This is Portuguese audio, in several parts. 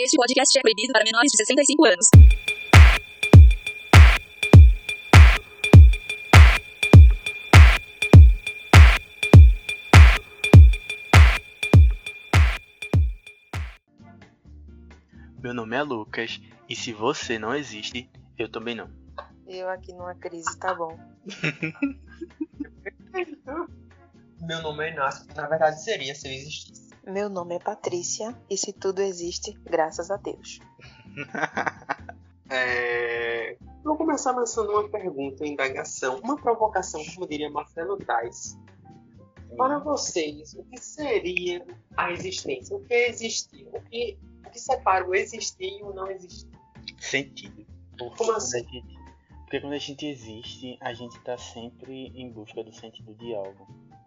Este podcast é proibido para menores de 65 anos. Meu nome é Lucas e se você não existe, eu também não. Eu aqui numa crise, tá bom. Meu nome é Inácio, na verdade seria se eu existisse. Meu nome é Patrícia e se tudo existe, graças a Deus. É... Vou começar lançando uma pergunta, uma indagação, uma provocação, como diria Marcelo Tais. Para vocês, o que seria a existência? O que é existir? O que, o que separa o existir e o não existir? Sentido. Porque Como quando assim? a gente- porque quando a gente existe, a gente tá sempre em busca do sentido de algo.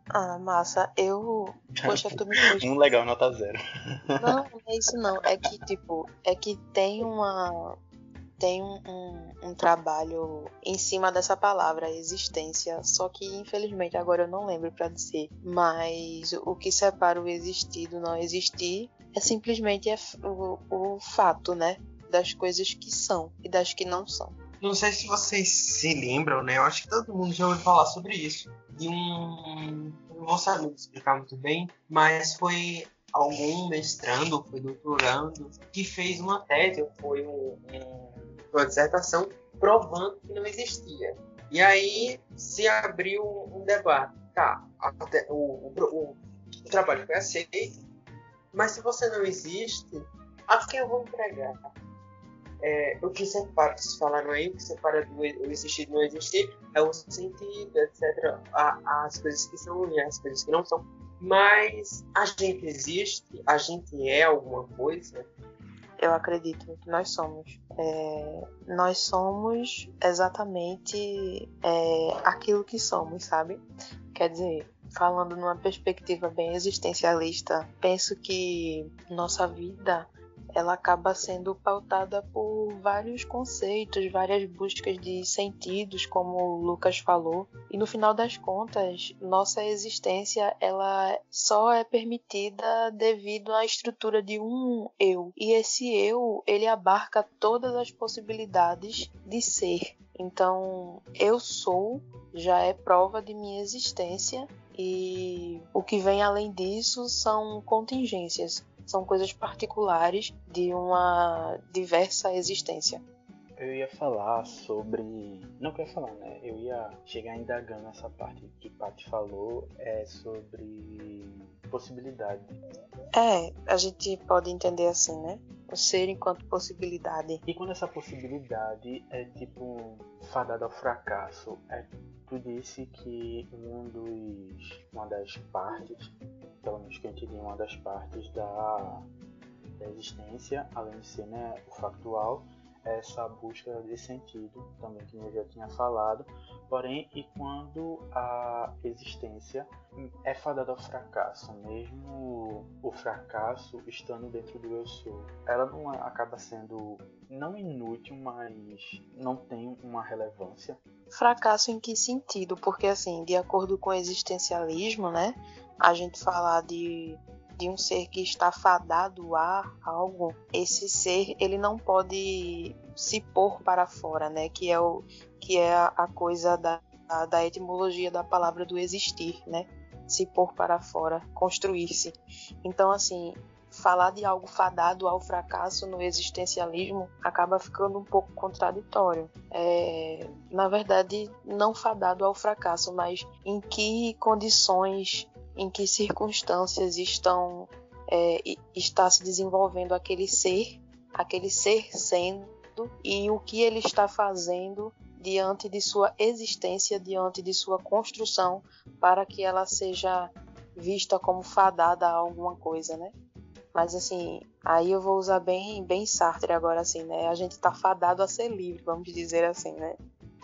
Ah, massa, eu. Poxa, tu me pôs. Um legal, nota zero. Não, não é isso não. É que, tipo, é que tem uma. Tem um, um, um trabalho em cima dessa palavra, existência. Só que, infelizmente, agora eu não lembro pra dizer. Mas o que separa o existir do não existir é simplesmente é o, o fato, né? Das coisas que são e das que não são. Não sei se vocês se lembram, né? Eu acho que todo mundo já ouviu falar sobre isso. De um. Não vou saber explicar muito bem, mas foi algum mestrando, foi doutorando, que fez uma tese, foi um- um- uma dissertação, provando que não existia. E aí se abriu um debate. Tá, até- o, o- o trabalho foi aceito, mas se você não existe, a quem eu vou entregar? É, o que separa, vocês falaram aí, o que separa do e- existir do não existir é o sentido, etc. A- as coisas que são e as coisas que não são. Mas a gente existe, a gente é alguma coisa. Eu acredito que nós somos. É, nós somos exatamente é, aquilo que somos, sabe? Quer dizer, falando numa perspectiva bem existencialista, penso que nossa vida ela acaba sendo pautada por vários conceitos, várias buscas de sentidos, como o Lucas falou, e no final das contas, nossa existência ela só é permitida devido à estrutura de um eu. E esse eu, ele abarca todas as possibilidades de ser. Então, eu sou já é prova de minha existência e o que vem além disso são contingências, são coisas particulares de uma diversa existência. Eu ia falar sobre. Não que eu ia falar, né? Eu ia chegar indagando essa parte que Paty falou é sobre possibilidade. É, a gente pode entender assim, né? O ser enquanto possibilidade. E quando essa possibilidade é tipo fadada ao fracasso, é, tu disse que um dos, uma das partes, pelo menos que eu entendi, uma das partes da, da existência, além de ser né, o factual, essa busca de sentido, também que eu já tinha falado. Porém, e quando a existência é fadada ao fracasso, mesmo o fracasso estando dentro do eu sou, ela não acaba sendo não inútil, mas não tem uma relevância. Fracasso em que sentido? Porque, assim, de acordo com o existencialismo, né? A gente falar de, de um ser que está fadado a algo, esse ser, ele não pode se pôr para fora, né? Que é, o, que é a, coisa da, da etimologia da palavra do existir, né? Se pôr para fora, construir-se. Então, assim, falar de algo fadado ao fracasso no existencialismo acaba ficando um pouco contraditório. É, na verdade, não fadado ao fracasso, mas em que condições, em que circunstâncias estão é, está se desenvolvendo aquele ser, aquele ser sendo e o que ele está fazendo diante de sua existência, diante de sua construção, para que ela seja vista como fadada a alguma coisa, né? Mas assim, aí eu vou usar bem, bem Sartre agora assim, né? A gente tá fadado a ser livre, vamos dizer assim, né?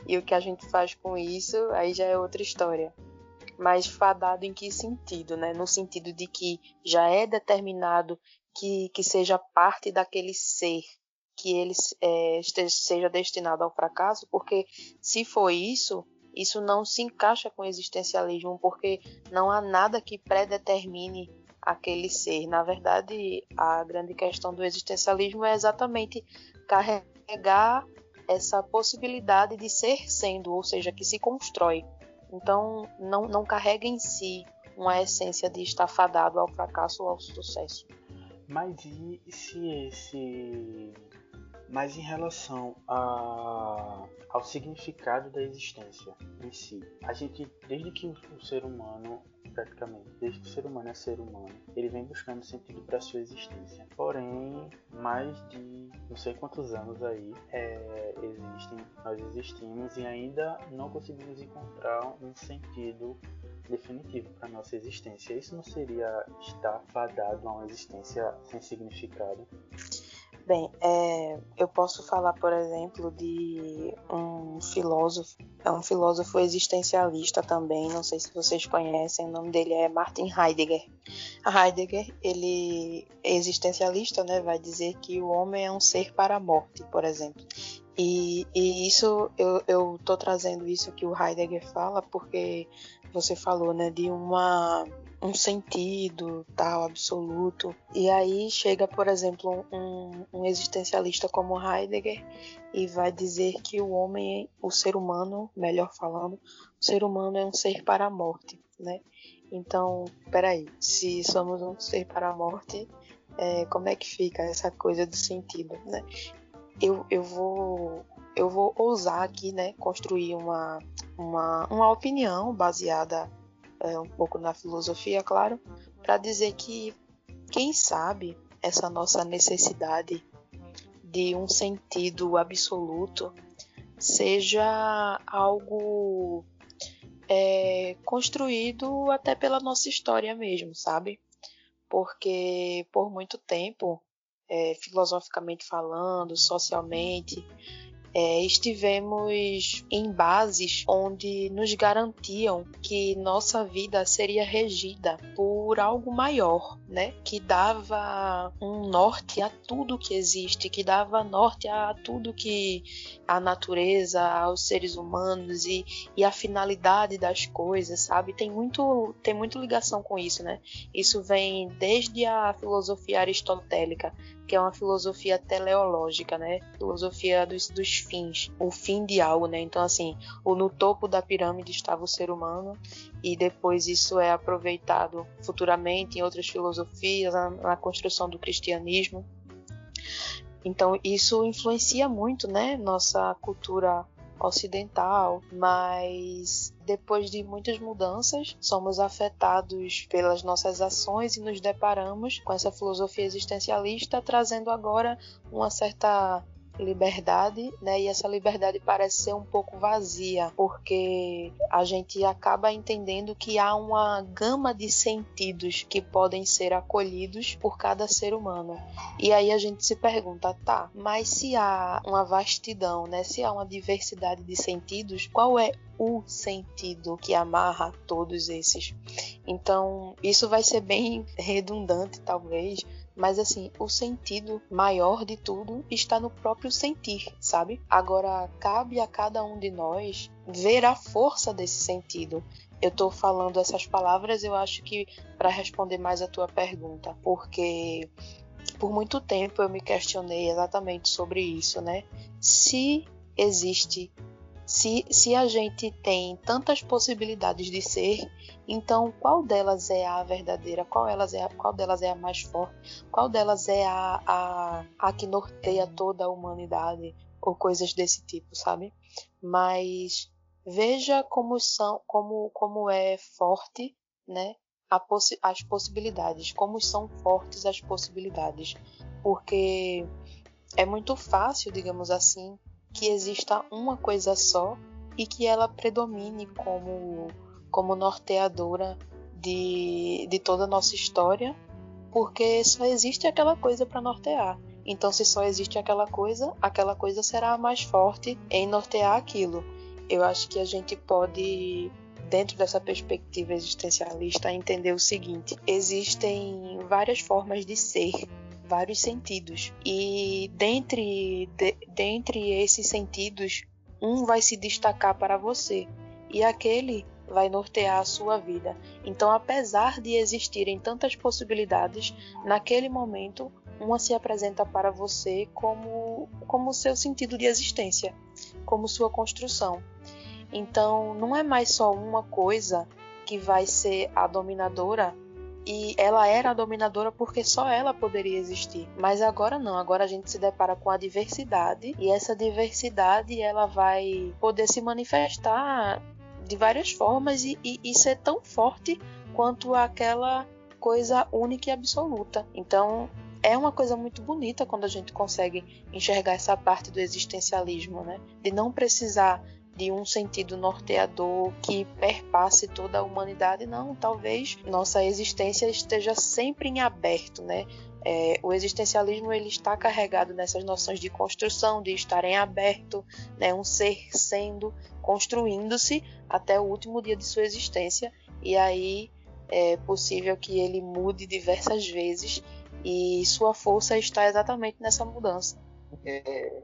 E o que a gente faz com isso, aí já é outra história. Mas fadado em que sentido, né? No sentido de que já é determinado que, que seja parte daquele ser, que ele é, esteja, seja destinado ao fracasso, porque se for isso, isso não se encaixa com o existencialismo, porque não há nada que predetermine aquele ser. Na verdade, a grande questão do existencialismo é exatamente carregar essa possibilidade de ser sendo, ou seja, que se constrói. Então, não, não carrega em si uma essência de estar fadado ao fracasso ou ao sucesso. Mas e se esse. Mas em relação a... ao significado da existência em si, a gente, desde que o ser humano praticamente, desde que o ser humano é ser humano, ele vem buscando sentido para sua existência. Porém, mais de não sei quantos anos aí é, existem, nós existimos e ainda não conseguimos encontrar um sentido definitivo para nossa existência. Isso não seria estar fadado a uma existência sem significado? Bem, é, eu posso falar, por exemplo, de um filósofo, é um filósofo existencialista também, não sei se vocês conhecem, o nome dele é Martin Heidegger. Heidegger, ele é existencialista, né, vai dizer que o homem é um ser para a morte, por exemplo. E, e isso, eu, eu tô trazendo isso que o Heidegger fala porque você falou, né, de uma um sentido tal absoluto. E aí chega, por exemplo, um, um, existencialista como Heidegger e vai dizer que o homem, o ser humano, melhor falando, o ser humano é um ser para a morte, né? Então, peraí, se somos um ser para a morte, é, como é que fica essa coisa do sentido, né? Eu, eu vou eu vou ousar aqui, né, construir uma, uma, uma opinião baseada é, um pouco na filosofia, claro, para dizer que, quem sabe, essa nossa necessidade de um sentido absoluto seja algo é, construído até pela nossa história mesmo, sabe? Porque por muito tempo, é, filosoficamente falando, socialmente, é, estivemos em bases onde nos garantiam que nossa vida seria regida por algo maior, né? Que dava um norte a tudo que existe, que dava norte a tudo que a natureza, aos seres humanos e, e a finalidade das coisas, sabe? Tem muito, tem muito ligação com isso, né? Isso vem desde a filosofia aristotélica, que é uma filosofia teleológica, né? Filosofia dos, dos fins, o fim de algo, né? Então, assim, o, no topo da pirâmide estava o ser humano e depois isso é aproveitado futuramente em outras filosofias, na, na construção do cristianismo. Então, isso influencia muito, né? Nossa cultura ocidental, mas depois de muitas mudanças, somos afetados pelas nossas ações e nos deparamos com essa filosofia existencialista, trazendo agora uma certa liberdade, né? E essa liberdade parece ser um pouco vazia, porque a gente acaba entendendo que há uma gama de sentidos que podem ser acolhidos por cada ser humano. E aí a gente se pergunta, tá, mas se há uma vastidão, né? Se há uma diversidade de sentidos, qual é o sentido que amarra todos esses? Então, isso vai ser bem redundante, talvez, mas assim, o sentido maior de tudo está no próprio sentir, sabe? Agora cabe a cada um de nós ver a força desse sentido. Eu estou falando essas palavras, eu acho que para responder mais a tua pergunta, porque por muito tempo eu me questionei exatamente sobre isso, né? Se existe se, se a gente tem tantas possibilidades de ser, então qual delas é a verdadeira? Qual, elas é a, qual delas é a mais forte? Qual delas é a, a, a que norteia toda a humanidade? Ou coisas desse tipo, sabe? Mas veja como são, como, como é forte, né? Possi as possibilidades, como são fortes as possibilidades, porque é muito fácil, digamos assim, que exista uma coisa só e que ela predomine como, como norteadora de, de toda a nossa história, porque só existe aquela coisa para nortear. Então, se só existe aquela coisa, aquela coisa será a mais forte em nortear aquilo. Eu acho que a gente pode, dentro dessa perspectiva existencialista, entender o seguinte: existem várias formas de ser vários sentidos. E dentre, de, dentre esses sentidos, um vai se destacar para você. E aquele vai nortear a sua vida. Então, apesar de existirem tantas possibilidades, naquele momento uma se apresenta para você como como seu sentido de existência, como sua construção. Então, não é mais só uma coisa que vai ser a dominadora e ela era a dominadora porque só ela poderia existir. Mas agora não, agora a gente se depara com a diversidade e essa diversidade ela vai poder se manifestar de várias formas e, e, e ser tão forte quanto aquela coisa única e absoluta. Então é uma coisa muito bonita quando a gente consegue enxergar essa parte do existencialismo, né? De não precisar de um sentido norteador que perpasse toda a humanidade, não. Talvez nossa existência esteja sempre em aberto, né? É, o existencialismo ele está carregado nessas noções de construção, de estar em aberto, né? um ser sendo, construindo-se até o último dia de sua existência, e aí é possível que ele mude diversas vezes, e sua força está exatamente nessa mudança. É,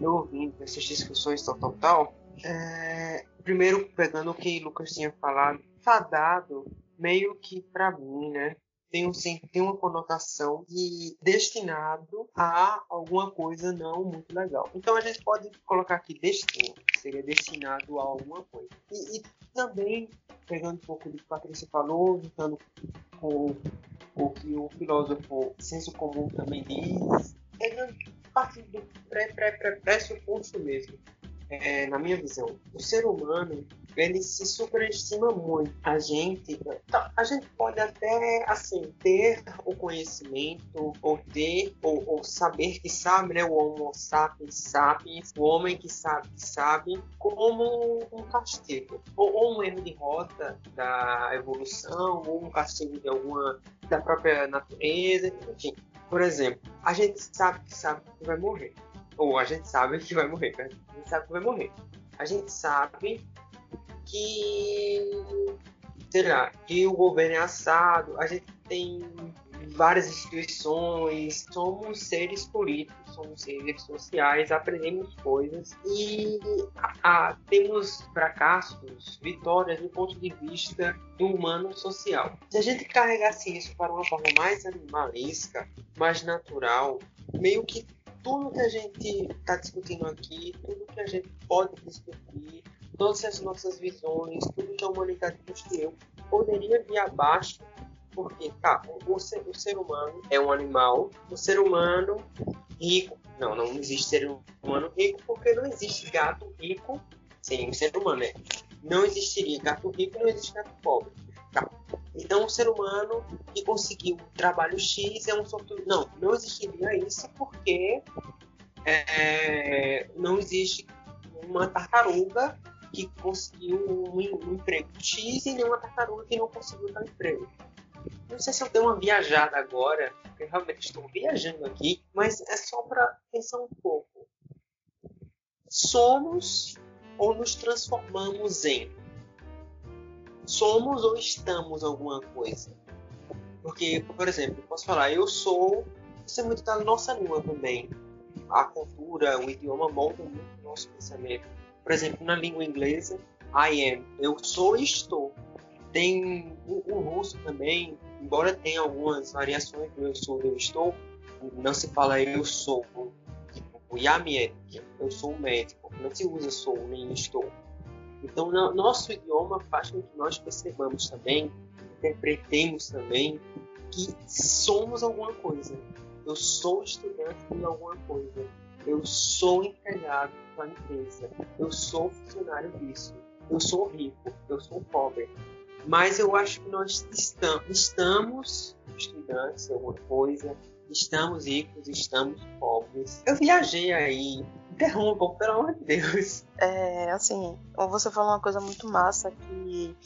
eu ouvindo essas discussões tal, tal, tal, é, primeiro pegando o que Lucas tinha falado, fadado meio que para mim, né? Tem, um, tem uma conotação de destinado a alguma coisa não muito legal. Então a gente pode colocar aqui destino, seria destinado a alguma coisa. E, e também, pegando um pouco do que a Patrícia falou, juntando com o que o filósofo senso comum também diz, pegando parte do pré-pré-pré-pressuposto mesmo é, na minha visão, o ser humano ele se superestima muito. A gente, tá, a gente pode até assim ter o conhecimento ou ter ou, ou saber que sabe, né, o Homo sapiens sapiens, o homem que sabe que sabe, como um castigo ou, ou um erro de rota da evolução ou um castigo de alguma da própria natureza, enfim. Por exemplo, a gente sabe que sabe que vai morrer ou a gente sabe que vai morrer, né? a gente sabe que vai morrer. A gente sabe que, sei lá, que o governo é assado, a gente tem várias instituições, somos seres políticos, somos seres sociais, aprendemos coisas e temos fracassos, vitórias do ponto de vista do humano social. Se a gente carregasse isso para uma forma mais animalesca, mais natural, meio que tudo que a gente está discutindo aqui, tudo que a gente pode discutir, todas as nossas visões, tudo que a humanidade construiu, poderia vir abaixo, porque tá, o ser, o ser humano é um animal, o ser humano rico, não, não existe ser humano rico, porque não existe gato rico sem um ser humano, né? Não existiria gato rico, não existe gato pobre. Tá. Então, o ser humano que conseguiu um trabalho X é um. Não, não existiria isso porque é, não existe uma tartaruga que conseguiu um, um, emprego X e nenhuma tartaruga que não conseguiu tal emprego. Não sei se eu dei uma viajada agora, porque realmente estou viajando aqui, mas é só para pensar um pouco. Somos ou nos transformamos em? somos ou estamos alguma coisa. Porque, por exemplo, posso falar, eu sou. Isso é muito da nossa língua também. A cultura, o idioma molda muito o nosso pensamento. Por exemplo, na língua inglesa, I am. Eu sou e estou. Tem o, o russo também, embora tenha algumas variações do eu sou eu estou, não se fala eu sou. Tipo, я médico, eu sou um médico. Não se usa sou nem estou então, no, nosso idioma faz com que nós percebamos também, interpretemos também que somos alguma coisa. Eu sou estudante de alguma coisa. Eu sou empregado da empresa. Eu sou funcionário disso. Eu sou rico. Eu sou pobre. Mas eu acho que nós estamos, estudantes de alguma coisa. Estamos ricos, estamos pobres. Eu viajei aí Interrompam, pelo amor de Deus. É, assim, você falou uma coisa muito massa que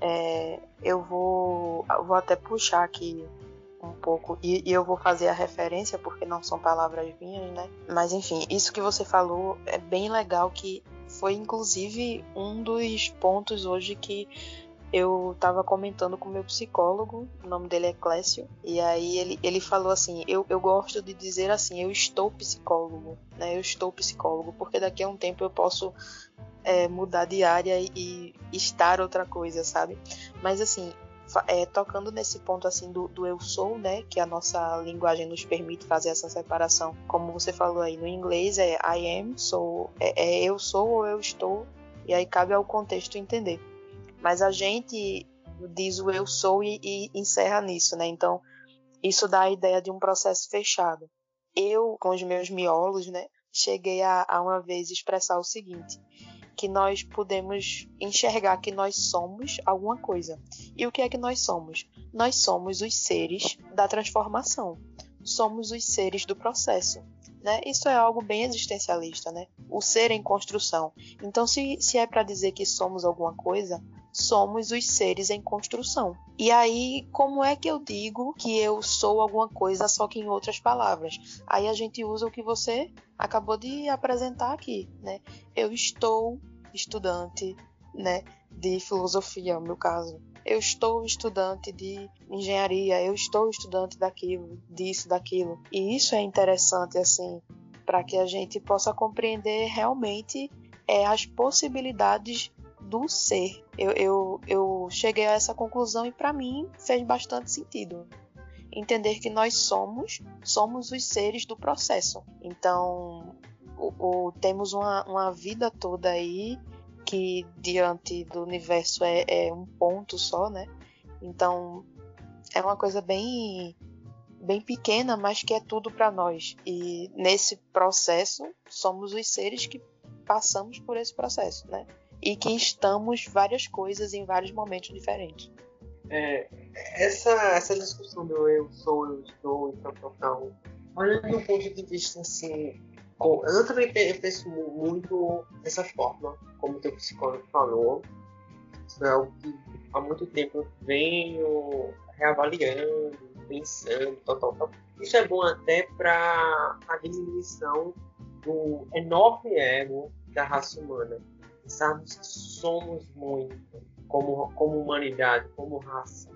é, eu vou, eu vou até puxar aqui um pouco e, e, eu vou fazer a referência porque não são palavras minhas, né? Mas enfim, isso que você falou é bem legal que foi inclusive um dos pontos hoje que eu estava comentando com meu psicólogo, o nome dele é Clécio, e aí ele, ele falou assim: eu, eu gosto de dizer assim, eu estou psicólogo, né? Eu estou psicólogo, porque daqui a um tempo eu posso é, mudar de área e, e estar outra coisa, sabe? Mas assim, é, tocando nesse ponto assim do, do, eu sou, né, que a nossa linguagem nos permite fazer essa separação, como você falou aí no inglês é I am, sou, é, é eu sou ou eu estou, e aí cabe ao contexto entender. Mas a gente diz o eu sou e, e encerra nisso, né? Então isso dá a ideia de um processo fechado. Eu, com os meus miolos, né, cheguei a, a uma vez expressar o seguinte: que nós podemos enxergar que nós somos alguma coisa. E o que é que nós somos? Nós somos os seres da transformação. Somos os seres do processo. Né? Isso é algo bem existencialista, né? O ser em construção. Então, se, se é para dizer que somos alguma coisa, somos os seres em construção. E aí, como é que eu digo que eu sou alguma coisa, só que em outras palavras? Aí a gente usa o que você acabou de apresentar aqui, né? Eu estou estudante, né, de filosofia, no meu caso. Eu estou estudante de engenharia, eu estou estudante daquilo, disso, daquilo. E isso é interessante, assim, para que a gente possa compreender realmente é, as possibilidades do ser. Eu, eu, eu cheguei a essa conclusão e para mim fez bastante sentido. Entender que nós somos, somos os seres do processo. Então, o, o, temos uma, uma vida toda aí que diante do universo é, é um ponto só, né? Então, é uma coisa bem bem pequena, mas que é tudo para nós. E nesse processo, somos os seres que passamos por esse processo, né? E que estamos várias coisas em vários momentos diferentes. É, essa, essa discussão do eu sou, eu estou e tal, tal, tal, olhando do ponto de vista assim, com, eu também penso muito dessa forma, como o teu psicólogo falou, isso é algo que há muito tempo eu venho reavaliando, pensando, tal, tal, tal. Isso é bom até para a diminuição do enorme ego da raça humana pensarmos que somos muito como, como humanidade, como raça,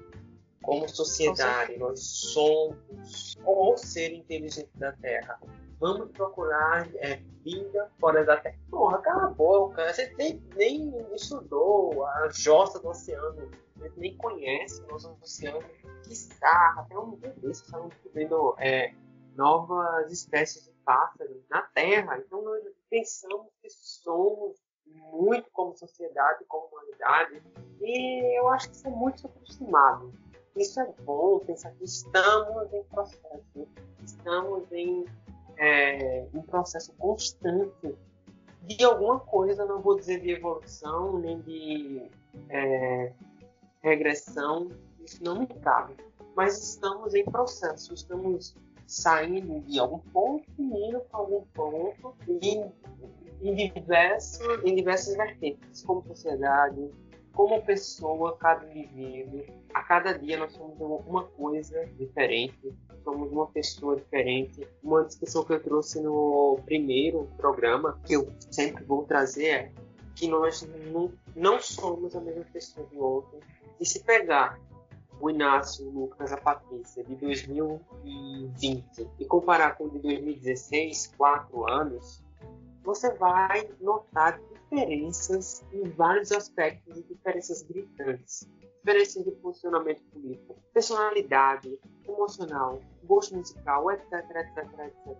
como sociedade, nós somos o ser inteligente da Terra. Vamos procurar é, vida fora da Terra. Porra, cala a boca. Você nem, nem estudou a jossa do oceano, nem conhece o nosso oceano. Que está, até um dia desse estavam descobrindo é, novas espécies de pássaros na Terra. Então nós pensamos que somos muito como sociedade, como humanidade, e eu acho que isso é muito superestimado. Isso é bom pensar que estamos em processo, estamos em é, um processo constante de alguma coisa, não vou dizer de evolução, nem de é, regressão, isso não me cabe. Mas estamos em processo, estamos saindo de algum ponto indo para algum ponto e em, diversos, em diversas vertentes, como sociedade, como pessoa, cada indivíduo. A cada dia nós somos uma coisa diferente, somos uma pessoa diferente. Uma discussão que eu trouxe no primeiro programa, que eu sempre vou trazer, é que nós não, não somos a mesma pessoa do outro. E se pegar o Inácio, o Lucas, a Patrícia de 2020 e comparar com o de 2016, quatro anos, você vai notar diferenças em vários aspectos e diferenças gritantes. Diferenças de posicionamento político, personalidade, emocional, gosto musical, etc, etc, etc.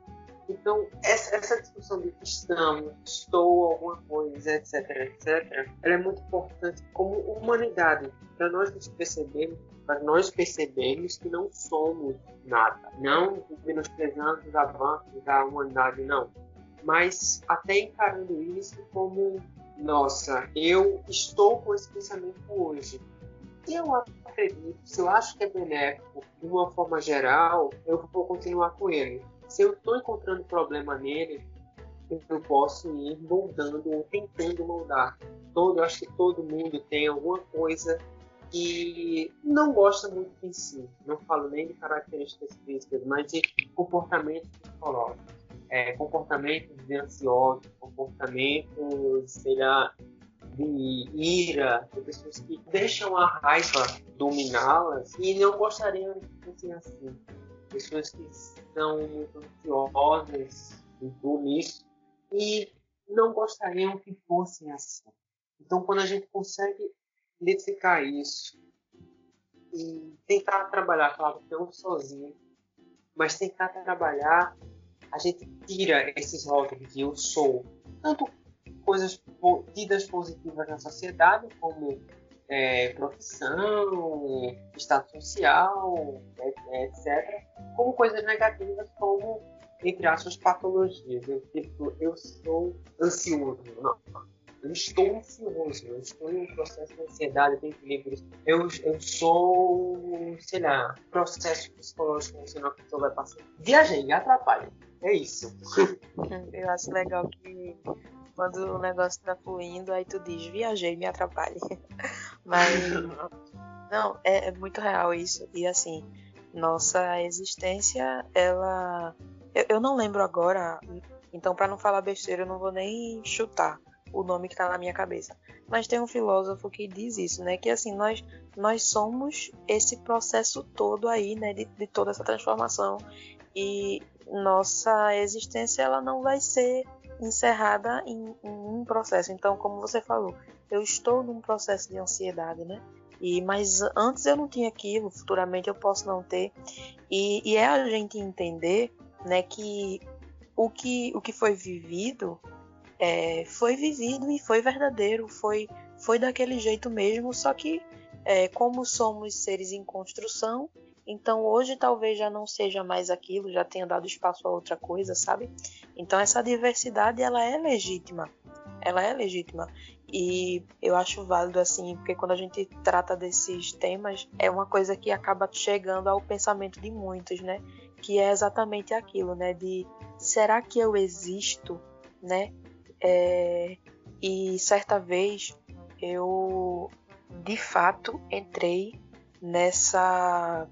Então, essa, essa discussão de estamos, estou, alguma coisa, etc, etc, ela é muito importante como humanidade, para nós nos percebermos, para nós percebermos que não somos nada, não menosprezando os avanços da humanidade, não mas até encarando isso como nossa, eu estou com esse pensamento hoje. Se eu acredito, se eu acho que é benéfico de uma forma geral, eu vou continuar com ele. Se eu estou encontrando problema nele, eu posso ir moldando ou tentando moldar. Todo, acho que todo mundo tem alguma coisa que não gosta muito em si. Não falo nem de características físicas, mas de comportamento psicológico é, comportamentos de ansiosos, comportamentos, sei lá, de ira, de pessoas que deixam a raiva dominá-las e não gostariam de fossem assim. Pessoas que são muito ansiosas tudo isso e não gostariam que fossem assim. Então, quando a gente consegue identificar isso e tentar trabalhar, claro, não sozinho, mas tentar trabalhar, a gente tira esses rótulos de eu sou, tanto coisas tidas positivas na sociedade, como é, profissão, estado social, etc., como coisas negativas, como, entre aspas, patologias. Eu, tipo, eu sou ansioso. Não, eu estou ansioso, eu estou em um processo de ansiedade, de equilíbrio. Eu, eu sou, sei lá, processo psicológico que a pessoa vai passar. Viajei, atrapalha. É isso. Eu acho legal que quando o negócio tá fluindo, aí tu diz, viajei, me atrapalhe. Mas, não, é, é muito real isso. E assim, nossa existência, ela. Eu, eu não lembro agora, então para não falar besteira, eu não vou nem chutar o nome que está na minha cabeça. Mas tem um filósofo que diz isso, né? Que assim, nós, nós somos esse processo todo aí, né? De, de toda essa transformação. E nossa existência, ela não vai ser encerrada em, em um processo. Então, como você falou, eu estou num processo de ansiedade, né? E, mas antes eu não tinha aquilo, futuramente eu posso não ter. E, e é a gente entender né, que o que, o que foi vivido é, foi vivido e foi verdadeiro, foi, foi daquele jeito mesmo, só que é, como somos seres em construção, então hoje talvez já não seja mais aquilo, já tenha dado espaço a outra coisa, sabe? Então essa diversidade ela é legítima, ela é legítima e eu acho válido assim, porque quando a gente trata desses temas é uma coisa que acaba chegando ao pensamento de muitos, né? Que é exatamente aquilo, né? De será que eu existo, né? É, e certa vez eu de fato entrei nessa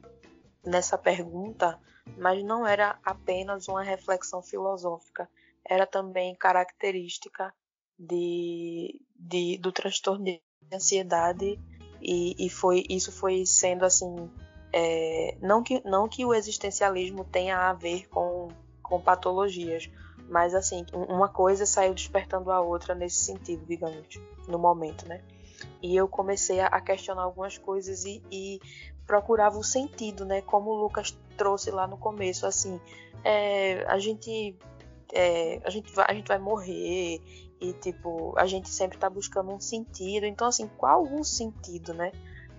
nessa pergunta, mas não era apenas uma reflexão filosófica, era também característica de, de do transtorno de ansiedade e, e foi isso foi sendo assim é, não que não que o existencialismo tenha a ver com com patologias, mas assim, uma coisa saiu despertando a outra nesse sentido, digamos, no momento, né? E eu comecei a questionar algumas coisas e, e procurava o sentido, né? Como o Lucas trouxe lá no começo, assim, é, a gente é, a gente vai, a gente vai morrer e tipo a gente sempre está buscando um sentido. Então assim, qual o sentido, né?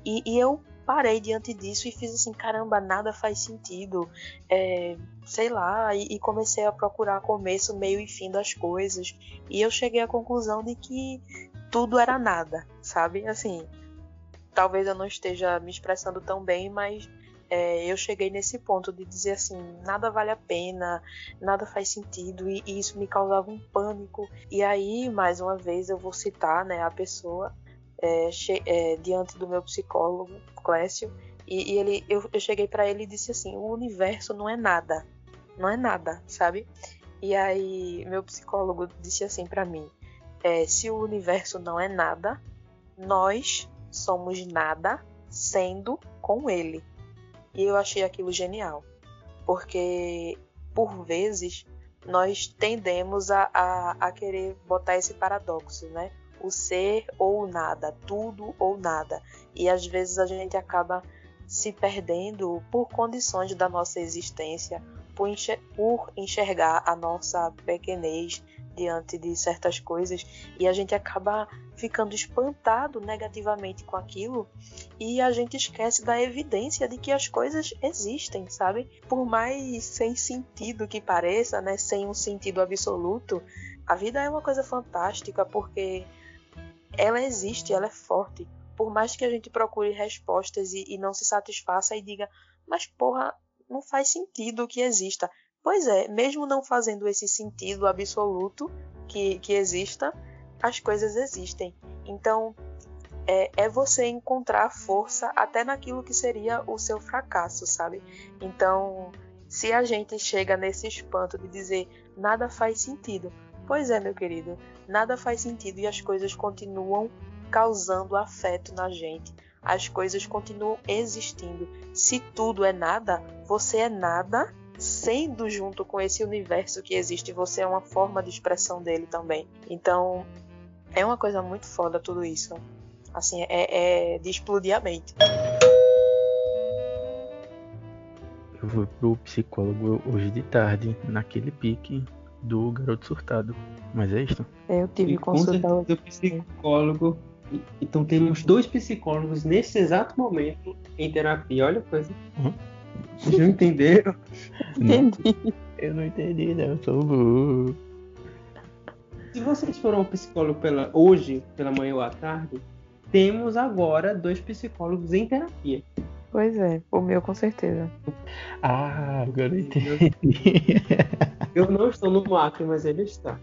E, e eu parei diante disso e fiz assim, caramba, nada faz sentido, é, sei lá, e, e, comecei a procurar começo, meio e fim das coisas. E eu cheguei à conclusão de que tudo era nada, sabe? Assim, talvez eu não esteja me expressando tão bem, mas é, eu cheguei nesse ponto de dizer assim, nada vale a pena, nada faz sentido, e, e isso me causava um pânico. E aí, mais uma vez, eu vou citar né, a pessoa é, é, diante do meu psicólogo, Clécio, e, e ele, eu, eu cheguei para ele e disse assim: o universo não é nada, não é nada, sabe? E aí meu psicólogo disse assim para mim: é, se o universo não é nada, nós somos nada sendo com ele. E eu achei aquilo genial, porque por vezes nós tendemos a, a, a querer botar esse paradoxo, né? o ser ou nada, tudo ou nada. E às vezes a gente acaba se perdendo por condições da nossa existência, por, enxergar a nossa pequenez diante de certas coisas e a gente acaba ficando espantado negativamente com aquilo e a gente esquece da evidência de que as coisas existem, sabe? Por mais sem sentido que pareça, né, sem um sentido absoluto, a vida é uma coisa fantástica porque ela existe, ela é forte. Por mais que a gente procure respostas e, e não se satisfaça e diga, mas porra, não faz sentido que exista. Pois é, mesmo não fazendo esse sentido absoluto que, que exista, as coisas existem. Então, é, é, você encontrar força até naquilo que seria o seu fracasso, sabe? Então, se a gente chega nesse espanto de dizer nada faz sentido, Pois é, meu querido, nada faz sentido e as coisas continuam causando afeto na gente. As coisas continuam existindo. Se tudo é nada, você é nada sendo junto com esse universo que existe, você é uma forma de expressão dele também. Então, é uma coisa muito foda tudo isso. Assim, é, é de explodir a mente. Eu fui pro psicólogo hoje de tarde, naquele pique do garoto surtado. Mas é isso? Eu tive consulta do psicólogo. Então temos dois psicólogos nesse exato momento em terapia. Olha a coisa. Uhum. Vocês não entenderam? Entendi. Eu não entendi, não. Eu sou burro. Se vocês foram ao psicólogo pela, hoje, pela manhã ou à tarde, temos agora dois psicólogos em terapia. Pois é, o meu com certeza. Ah, agora eu entendi. Eu não estou no Acre, mas ele está.